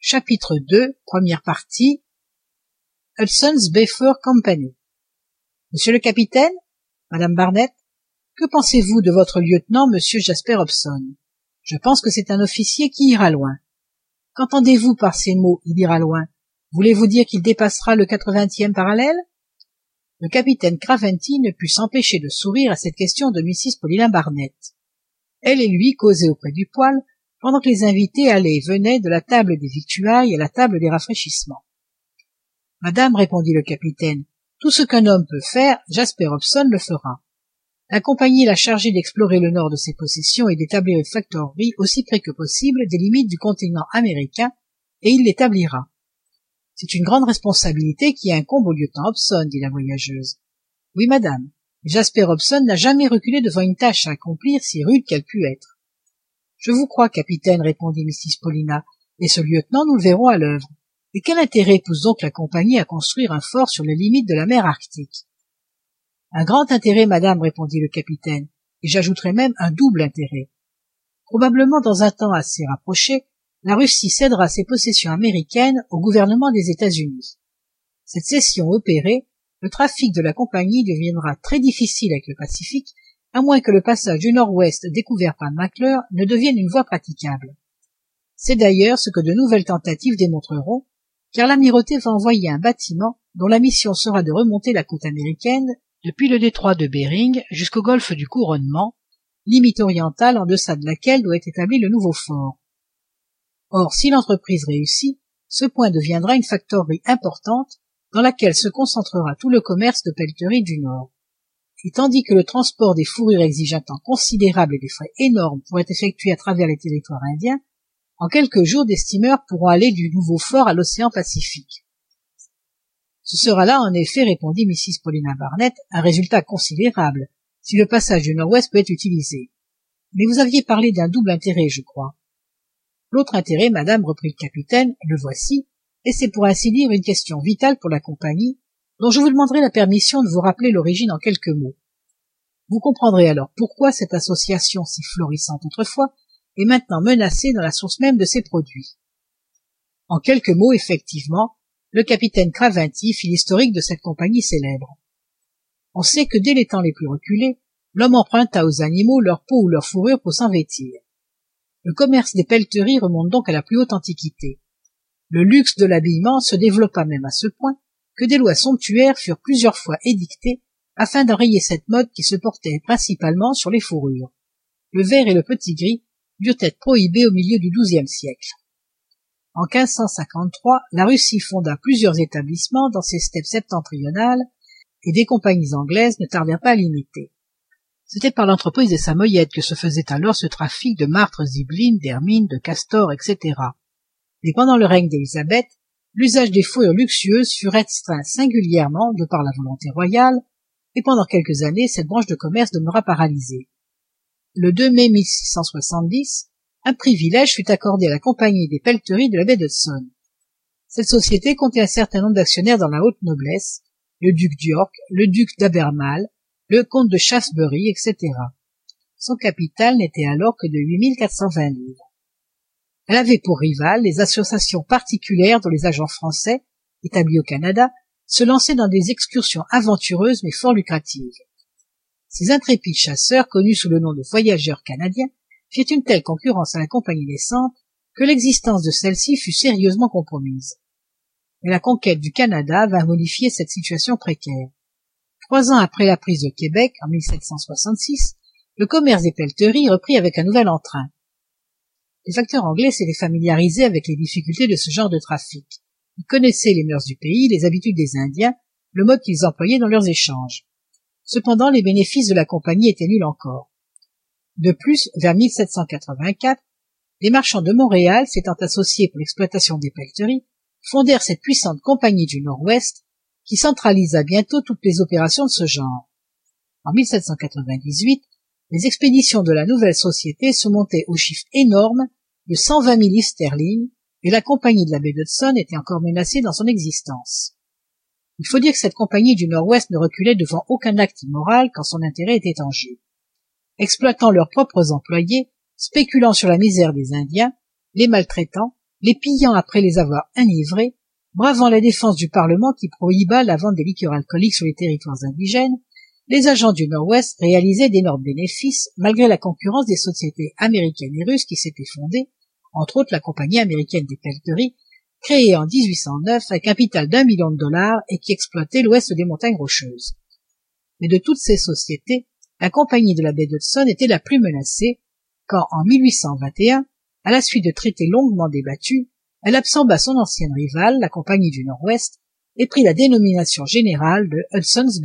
chapitre II première partie Hudson's Bay Company Monsieur le capitaine Madame Barnett que pensez-vous de votre lieutenant monsieur Jasper Hobson? Je pense que c'est un officier qui ira loin. Qu'entendez-vous par ces mots il ira loin? Voulez-vous dire qu'il dépassera le quatre-vingtième parallèle? Le capitaine Craventy ne put s'empêcher de sourire à cette question de Mrs Paulina Barnett. Elle et lui causaient auprès du poêle pendant que les invités allaient et venaient de la table des victuailles à la table des rafraîchissements. Madame, répondit le capitaine, tout ce qu'un homme peut faire, Jasper Hobson le fera. La compagnie l'a chargé d'explorer le nord de ses possessions et d'établir une factorerie aussi près que possible des limites du continent américain, et il l'établira. C'est une grande responsabilité qui incombe au lieutenant Hobson, dit la voyageuse. Oui, madame. Jasper Hobson n'a jamais reculé devant une tâche à accomplir, si rude qu'elle pût être. Je vous crois, capitaine, répondit Mrs. Paulina, et ce lieutenant, nous le verrons à l'œuvre. Et quel intérêt pousse donc la compagnie à construire un fort sur les limites de la mer Arctique? Un grand intérêt, madame, répondit le capitaine, et j'ajouterai même un double intérêt. Probablement dans un temps assez rapproché, la Russie cédera ses possessions américaines au gouvernement des États-Unis. Cette cession opérée, le trafic de la compagnie deviendra très difficile avec le Pacifique, à moins que le passage du nord-ouest découvert par McClure ne devienne une voie praticable. C'est d'ailleurs ce que de nouvelles tentatives démontreront, car l'amirauté va envoyer un bâtiment dont la mission sera de remonter la côte américaine depuis le détroit de Bering jusqu'au golfe du Couronnement, limite orientale en deçà de laquelle doit être établi le nouveau fort. Or, si l'entreprise réussit, ce point deviendra une factorerie importante dans laquelle se concentrera tout le commerce de pelleterie du Nord. Et tandis que le transport des fourrures exige un temps considérable et des frais énormes pour être effectué à travers les territoires indiens, en quelques jours des steamers pourront aller du nouveau fort à l'océan Pacifique. Ce sera là, en effet, répondit Mrs. Paulina Barnett, un résultat considérable, si le passage du nord-ouest peut être utilisé. Mais vous aviez parlé d'un double intérêt, je crois. L'autre intérêt, madame, reprit le capitaine, le voici, et c'est pour ainsi dire une question vitale pour la compagnie, dont je vous demanderai la permission de vous rappeler l'origine en quelques mots. Vous comprendrez alors pourquoi cette association si florissante autrefois est maintenant menacée dans la source même de ses produits. En quelques mots, effectivement, le capitaine Craventy fit l'historique de cette compagnie célèbre. On sait que dès les temps les plus reculés, l'homme emprunta aux animaux leur peau ou leur fourrure pour s'en vêtir. Le commerce des pelleteries remonte donc à la plus haute antiquité. Le luxe de l'habillement se développa même à ce point que des lois somptuaires furent plusieurs fois édictées afin d'enrayer cette mode qui se portait principalement sur les fourrures. Le vert et le petit gris durent être prohibés au milieu du XIIe siècle. En 1553, la Russie fonda plusieurs établissements dans ses steppes septentrionales et des compagnies anglaises ne tardèrent pas à l'imiter. C'était par l'entreprise des Samoyèdes que se faisait alors ce trafic de martres zibelines, d'hermines, de castors, etc. Mais pendant le règne d'Élisabeth, l'usage des fourrures luxueuses fut restreint singulièrement de par la volonté royale, et pendant quelques années cette branche de commerce demeura paralysée. Le 2 mai 1670, un privilège fut accordé à la compagnie des pelleteries de la baie d'Hudson. Cette société comptait un certain nombre d'actionnaires dans la haute noblesse, le duc d'York, le duc d'Abermale, le comte de Shaftesbury, etc. Son capital n'était alors que de 8420 livres. Elle avait pour rival les associations particulières dont les agents français, établis au Canada, se lançaient dans des excursions aventureuses mais fort lucratives. Ces intrépides chasseurs, connus sous le nom de voyageurs canadiens, firent une telle concurrence à la compagnie naissante que l'existence de celle-ci fut sérieusement compromise. Mais la conquête du Canada vint modifier cette situation précaire. Trois ans après la prise de Québec, en 1766, le commerce des pelleteries reprit avec un nouvel entrain. Les facteurs anglais s'étaient familiarisés avec les difficultés de ce genre de trafic. Ils connaissaient les mœurs du pays, les habitudes des Indiens, le mode qu'ils employaient dans leurs échanges. Cependant, les bénéfices de la compagnie étaient nuls encore. De plus, vers 1784, les marchands de Montréal, s'étant associés pour l'exploitation des pelleteries, fondèrent cette puissante compagnie du Nord-Ouest qui centralisa bientôt toutes les opérations de ce genre. En 1798, les expéditions de la nouvelle société se montaient au chiffre énorme de 120 000 livres sterling et la compagnie de la baie d'Hudson était encore menacée dans son existence. Il faut dire que cette compagnie du Nord-Ouest ne reculait devant aucun acte immoral quand son intérêt était en jeu. Exploitant leurs propres employés, spéculant sur la misère des indiens les maltraitant les pillant après les avoir enivrés bravant la défense du parlement qui prohiba la vente des liqueurs alcooliques sur les territoires indigènes les agents du nord-ouest réalisaient d'énormes bénéfices malgré la concurrence des sociétés américaines et russes qui s'étaient fondées entre autres la compagnie américaine des pelleteries créée en un capital d'un million de dollars et qui exploitait l'ouest des montagnes rocheuses. Mais de toutes ces sociétés la compagnie de la baie d'hudson était la plus menacée quand en à la suite de traités longuement débattus elle absorba son ancienne rivale la compagnie du nord-ouest et prit la dénomination générale de hudson's